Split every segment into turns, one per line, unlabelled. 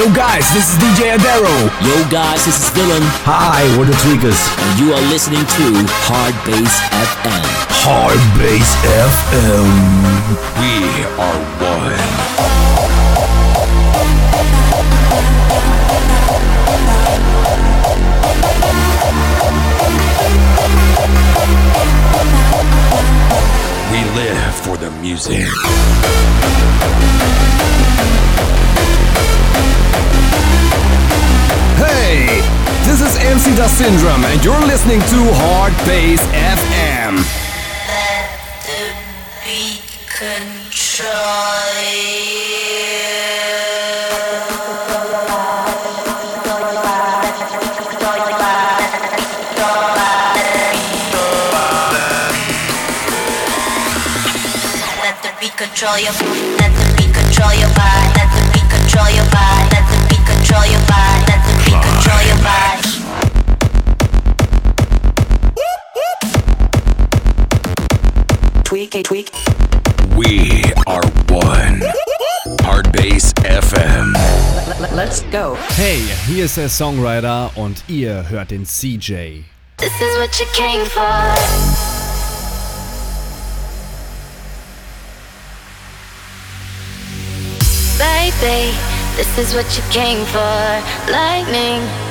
Yo guys, this is DJ Adaro.
Yo guys, this is Villain.
Hi, we're the Tweekaz.
And you are listening to Hard Bass FM.
Hard Bass FM.
We are one. We live for the music.
This is MC Da Syndrome, and you're listening to Hard Bass FM.
Let the beat control Let the beat control your let the beat control your body let the beat control your body let the beat control your body control your
Tweak a tweak.
We are one. Hard Bass FM.
Let's go.
Hey, hier ist der Songwriter und ihr hört den CJ.
This is what you came for. Baby, this is what you came for. Lightning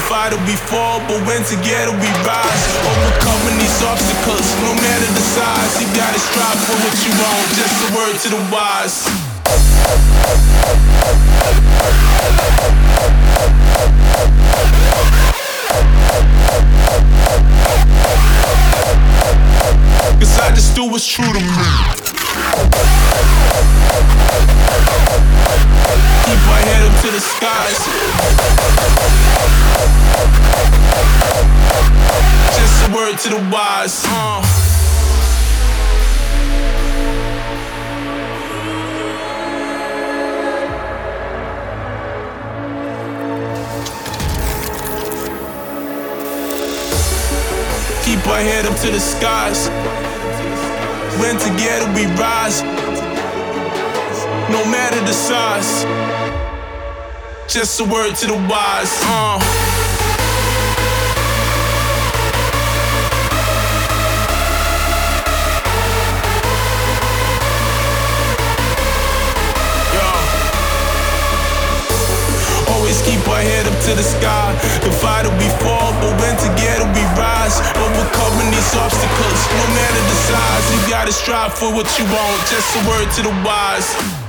fight we fall, but when together we rise. Overcoming these obstacles, no matter the size. You gotta strive for what you want. Just a word to the wise. Cause I just do what's true to me. Keep head up to the skies. Just a word to the wise. Uh. Keep our head up to the skies. When together we rise, no matter the size. Just a word to the wise. Uh. Always keep our head up to the sky. The fight we fall, but when together we rise. Overcoming these obstacles, no matter the size. You gotta strive for what you want. Just a word to the wise.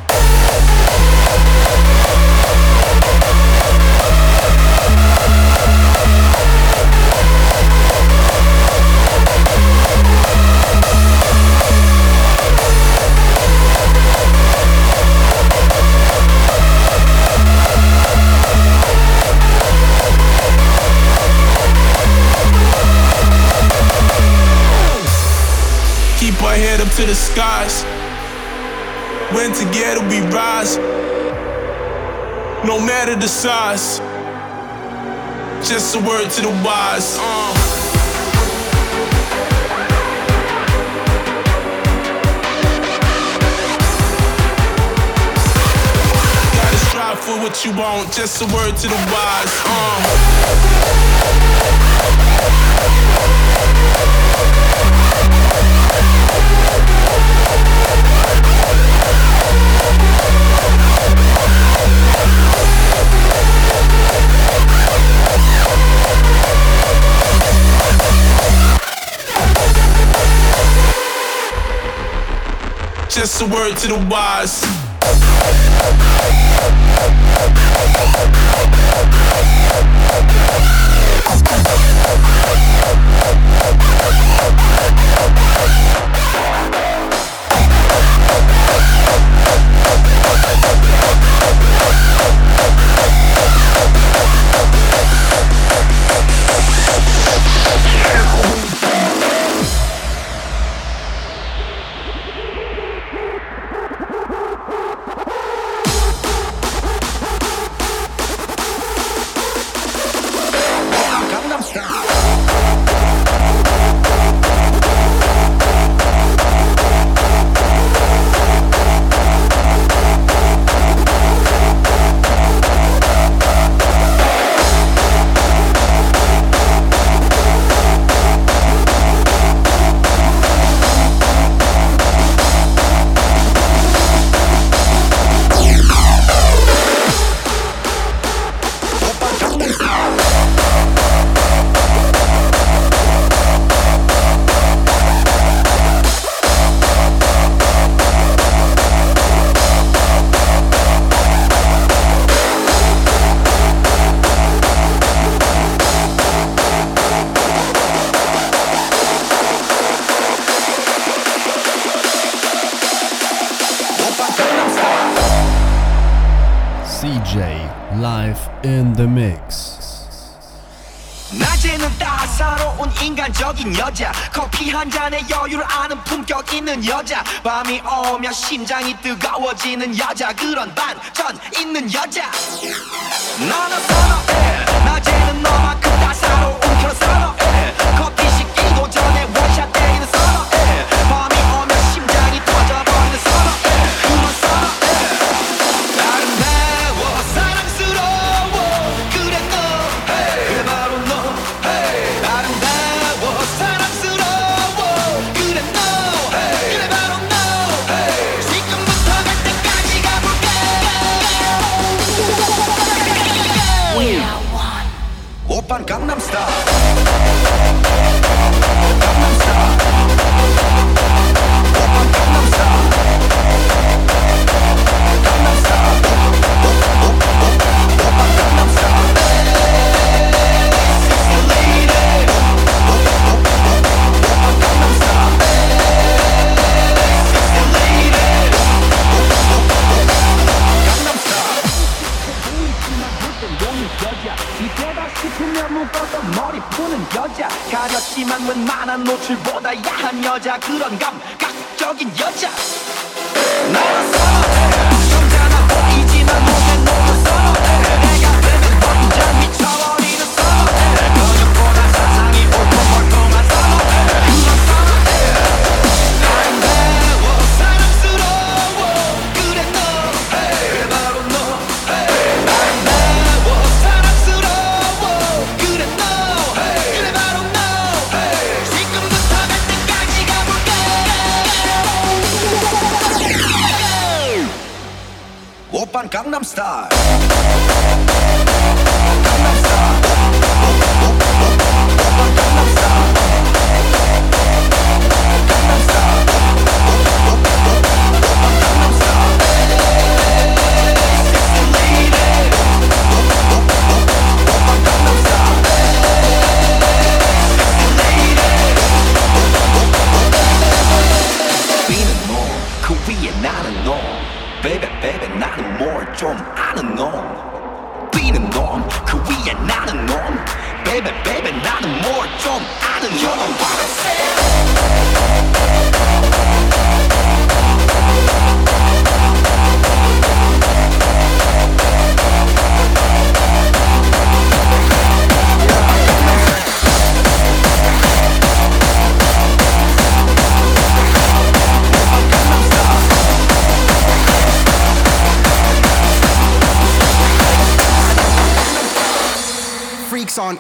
To the skies. When together we rise, no matter the size. Just a word to the wise. Uh. For what you want. Just a word to the wise. Uh. Just a word to the wise.
In the mix.
낮에는 따사로운 인간적인 여자 커피 한 잔에 여유를 아는 품격 있는 여자 밤이 오면 심장이 뜨거워지는 여자 그런 반전 있는 여자 나는 그런 감각적인 여자 나는 선
start.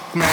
Fuck, man.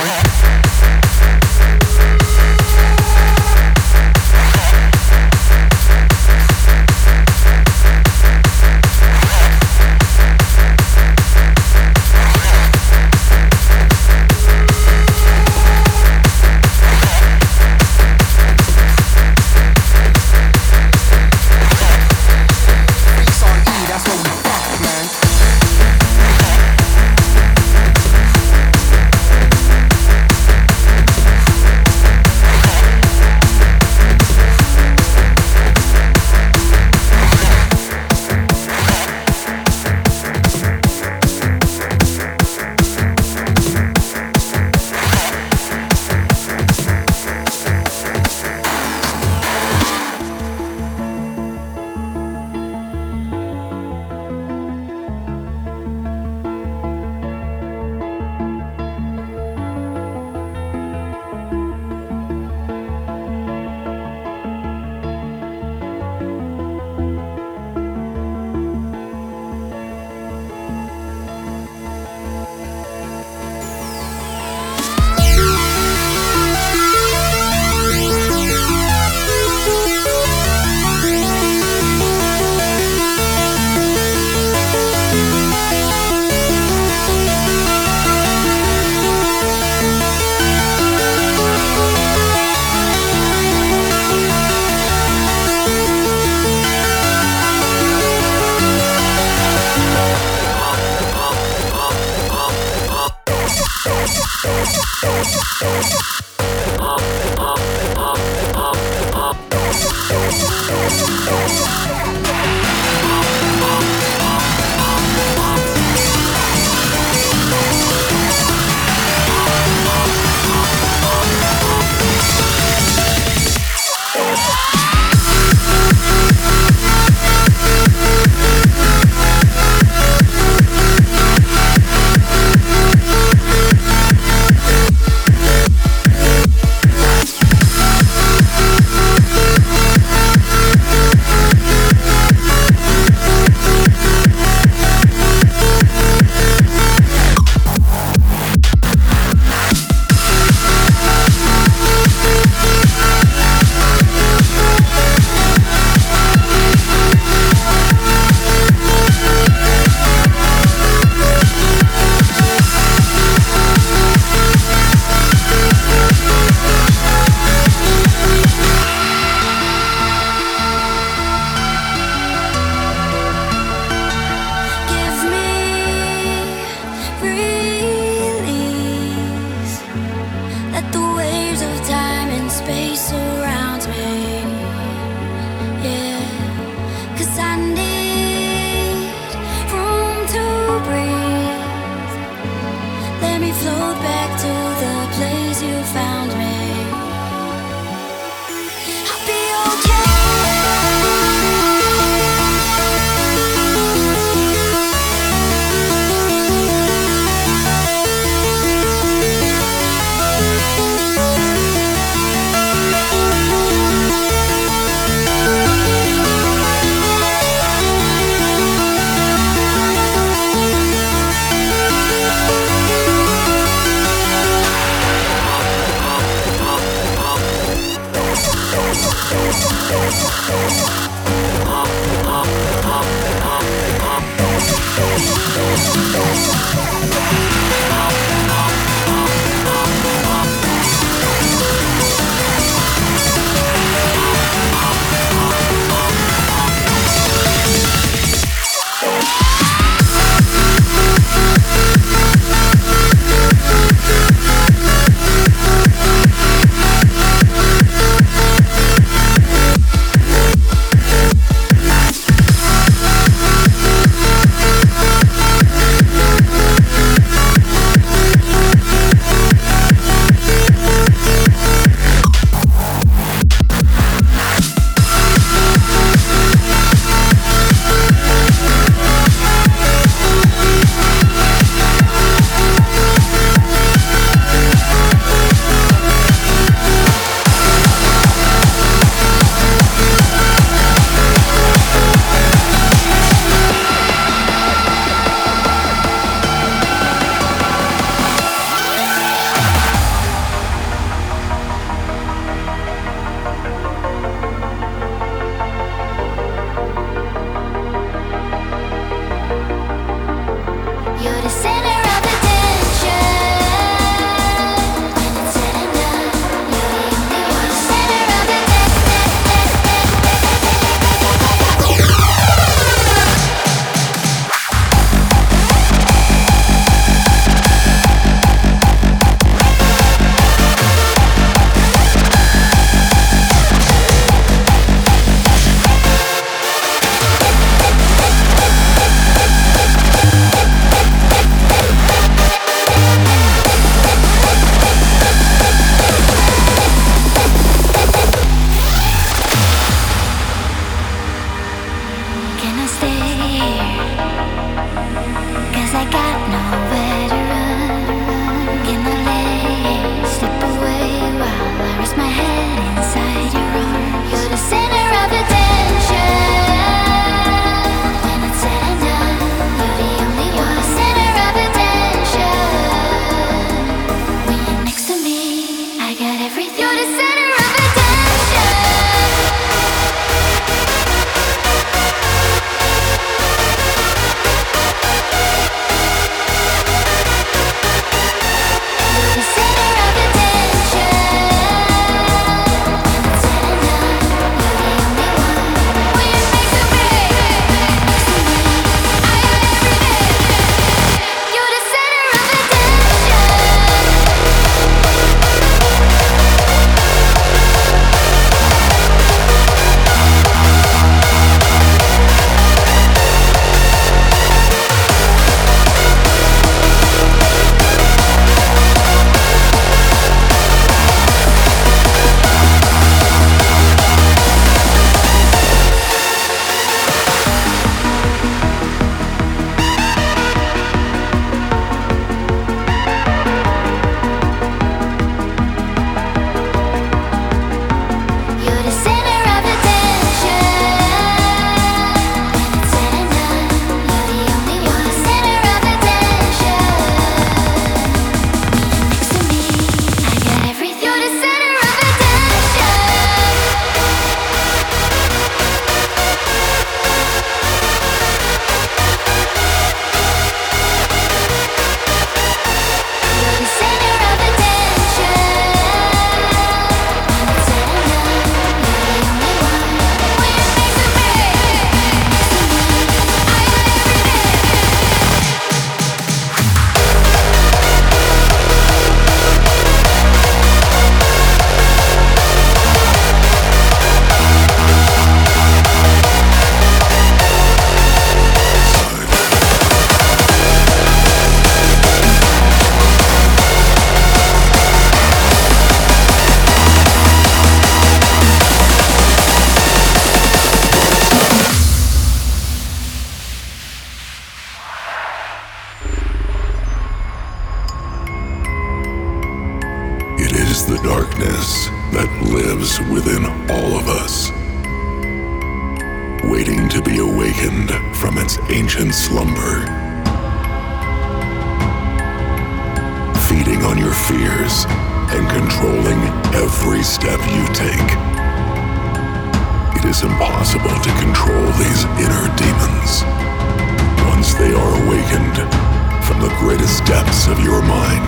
the
greatest depths of your mind,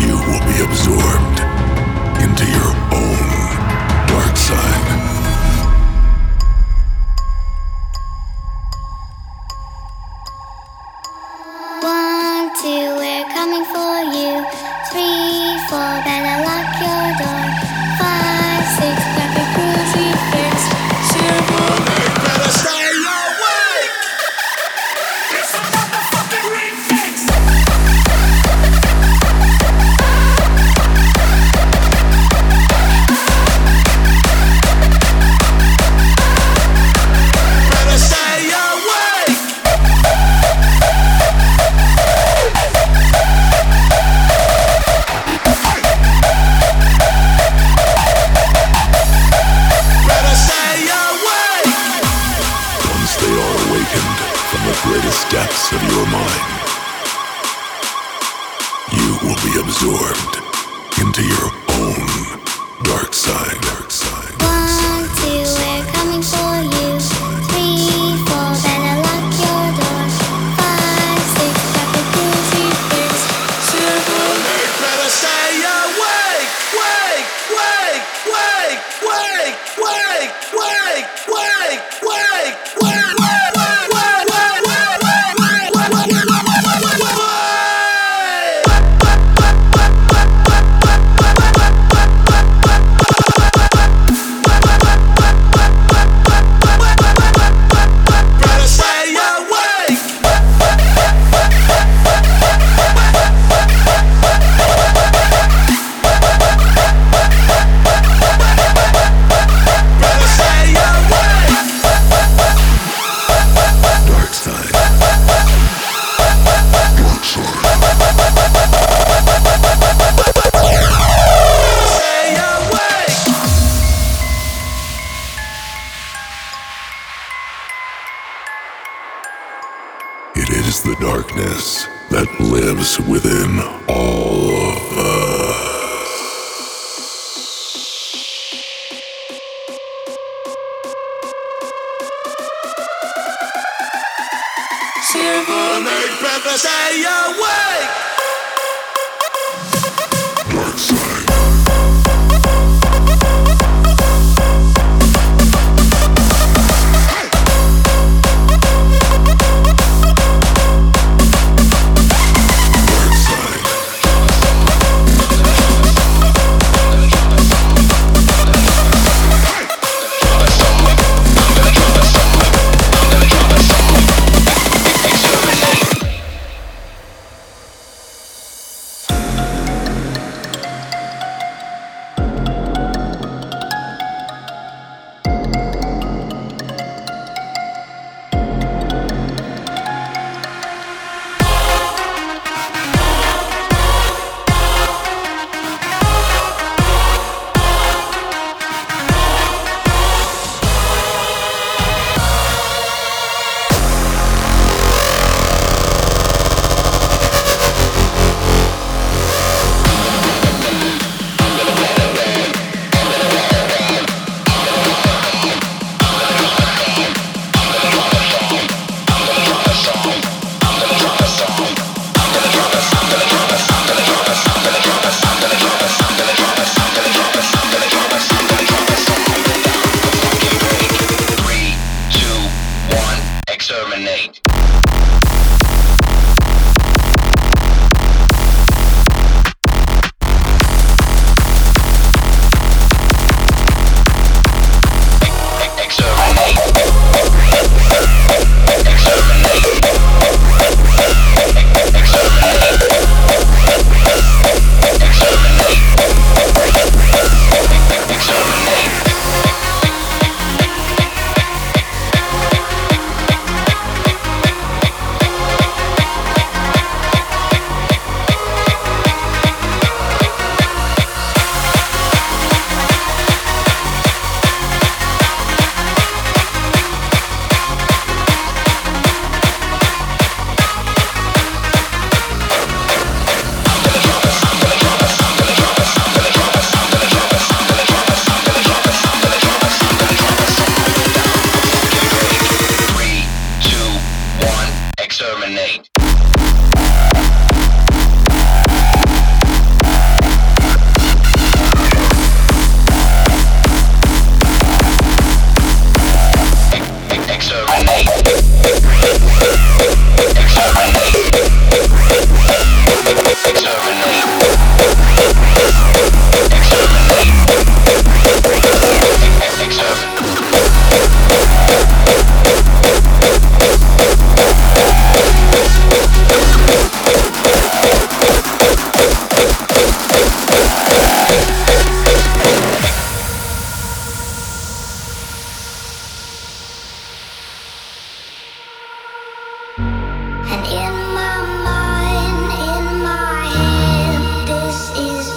you will be absorbed into your own dark side.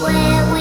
where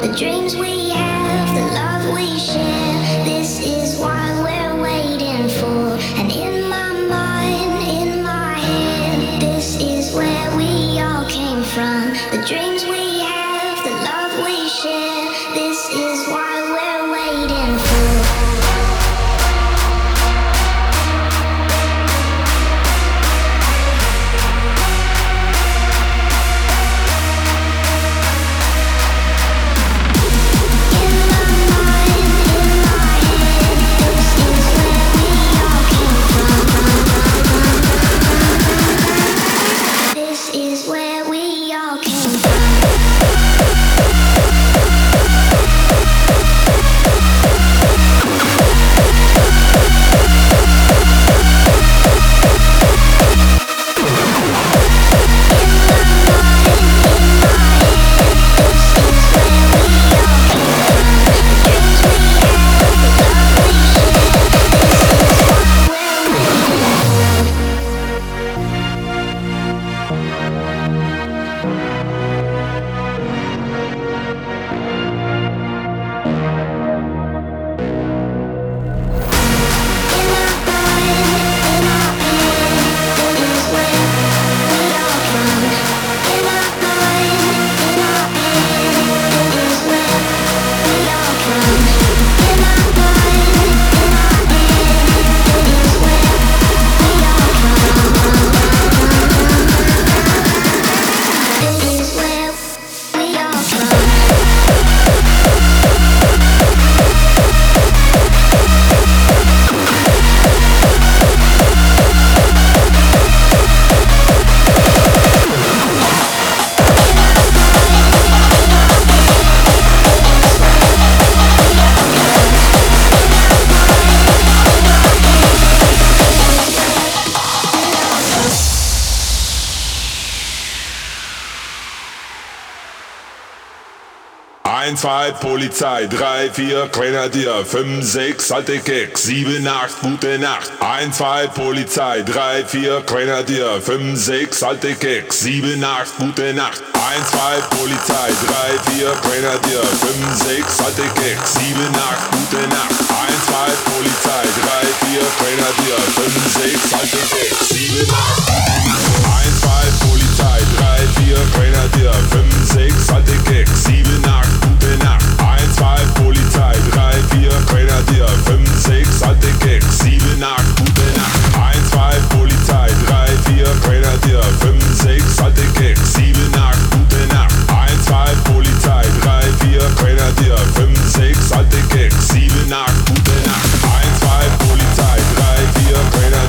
The dreams we had.
zwei Polizei, drei, vier Grenadier, fünf, sechs alte Keks, sieben, acht, gute Nacht. Ein, zwei Polizei, drei, vier Grenadier, fünf, sechs alte Keks, sieben, acht, gute Nacht. Ein, zwei Polizei, drei, vier Grenadier, fünf, sechs alte Keks, sieben, acht, gute Nacht. Ein, zwei Polizei, drei, vier Grenadier, fünf, sechs alte Keks, sieben, acht. Ein, zwei Polizei, drei, vier Grenadier, fünf, sechs alte Keks, sieben, acht. Nacht. 1, 2, Polizei, 3, 4, Grenadier, 5, 6, alte Keks, 7, 8, gute Nacht. 1, 2, Polizei, 3, 4, Grenadier, 5, 6, alte Keks, 7, 8, gute Nacht. 1, 2, Polizei, 3, 4, Grenadier, 5, 6, alte Keks, 7, 8, gute Nacht. 1, 2, Polizei, 3, 4, Grenadier,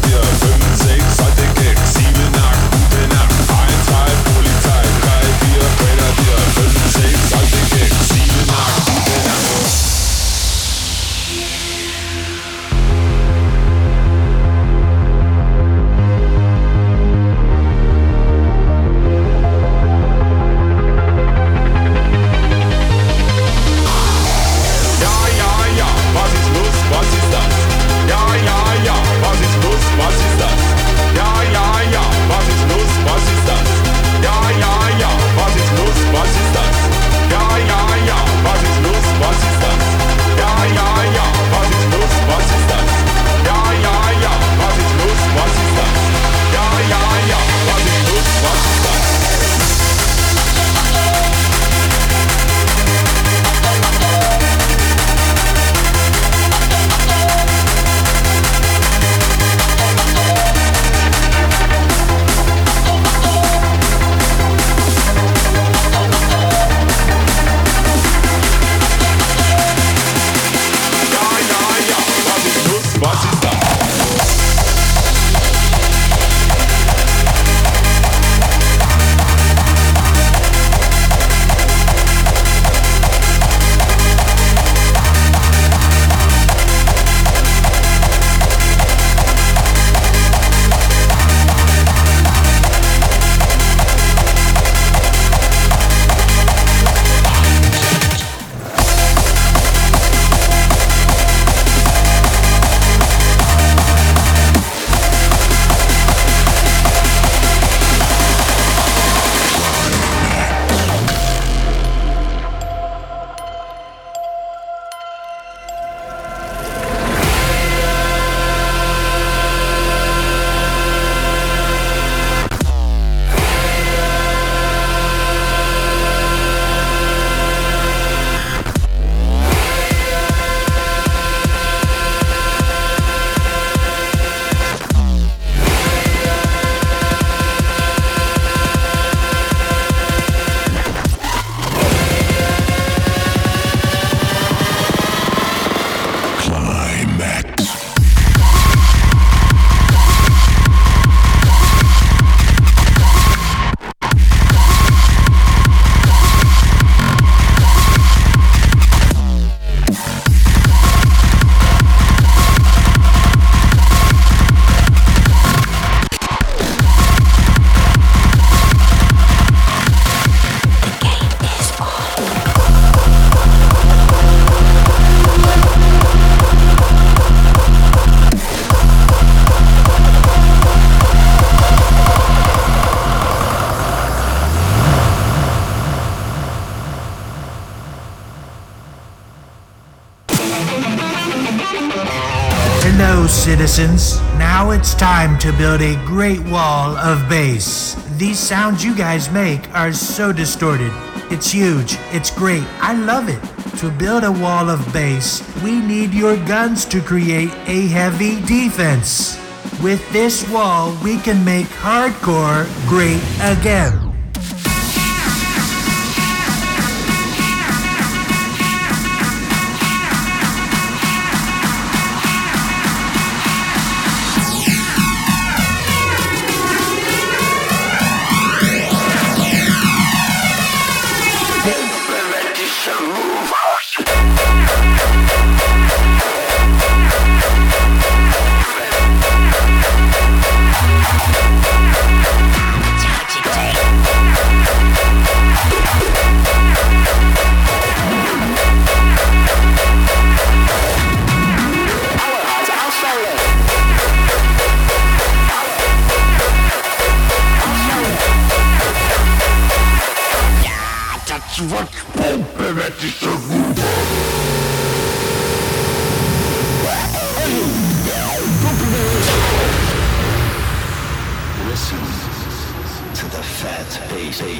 now it's time to build a great wall of bass. These sounds you guys make are so distorted. It's huge. It's great. I love it. To build a wall of bass, we need your guns to create a heavy defense. With this wall, we can make hardcore great again.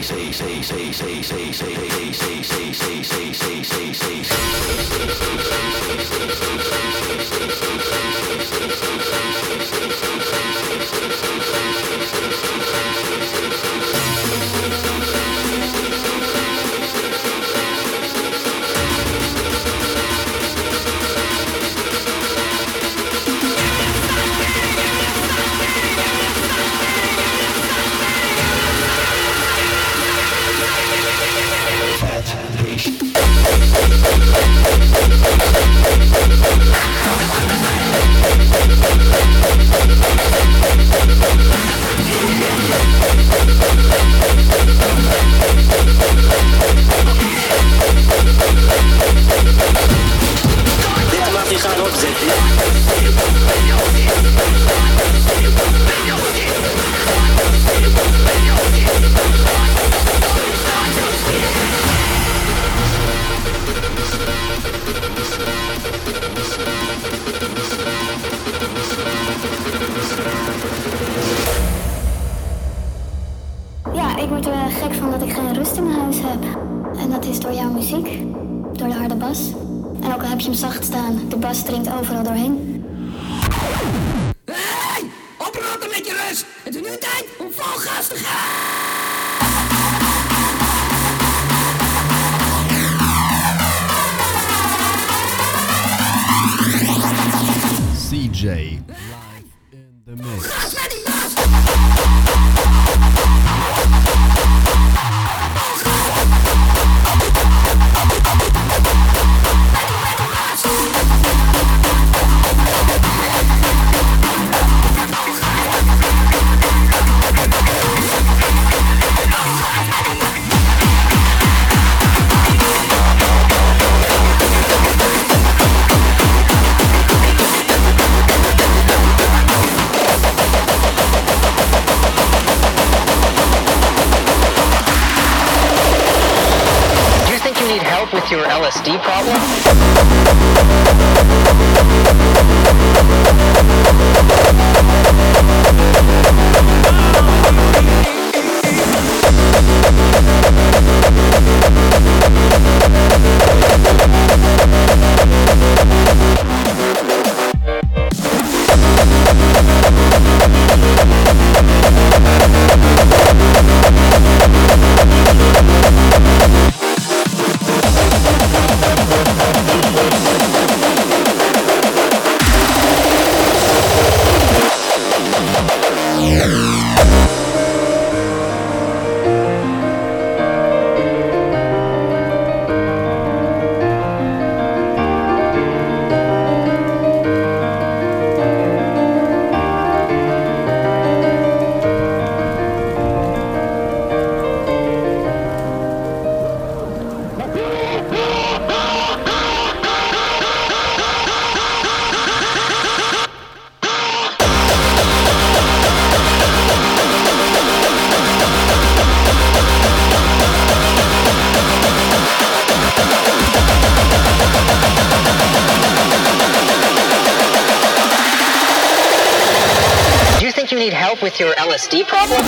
Ja,
your LSD problem? PTSD problem?